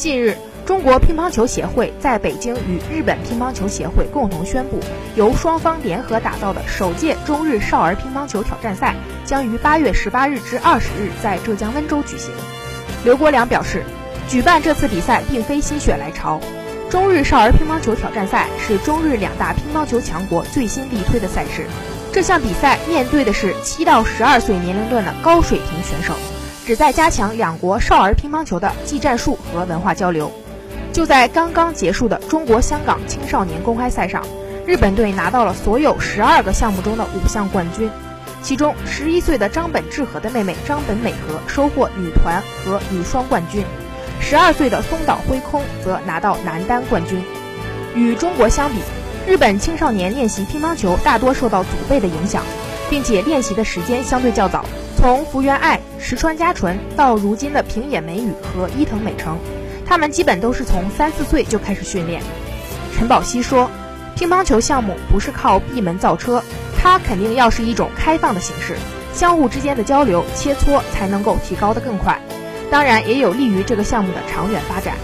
近日，中国乒乓球协会在北京与日本乒乓球协会共同宣布，由双方联合打造的首届中日少儿乒乓球挑战赛将于八月十八日至二十日在浙江温州举行。刘国梁表示，举办这次比赛并非心血来潮。中日少儿乒乓球挑战赛是中日两大乒乓球强国最新力推的赛事。这项比赛面对的是七到十二岁年龄段的高水平选手，旨在加强两国少儿乒乓球的技战术和文化交流。就在刚刚结束的中国香港青少年公开赛上，日本队拿到了所有十二个项目中的五项冠军，其中十一岁的张本智和的妹妹张本美和收获女团和女双冠军。十二岁的松岛辉空则拿到男单冠军。与中国相比，日本青少年练习乒乓球大多受到祖辈的影响，并且练习的时间相对较早。从福原爱、石川佳纯到如今的平野美宇和伊藤美诚，他们基本都是从三四岁就开始训练。陈宝熙说：“乒乓球项目不是靠闭门造车，它肯定要是一种开放的形式，相互之间的交流切磋才能够提高得更快。”当然，也有利于这个项目的长远发展。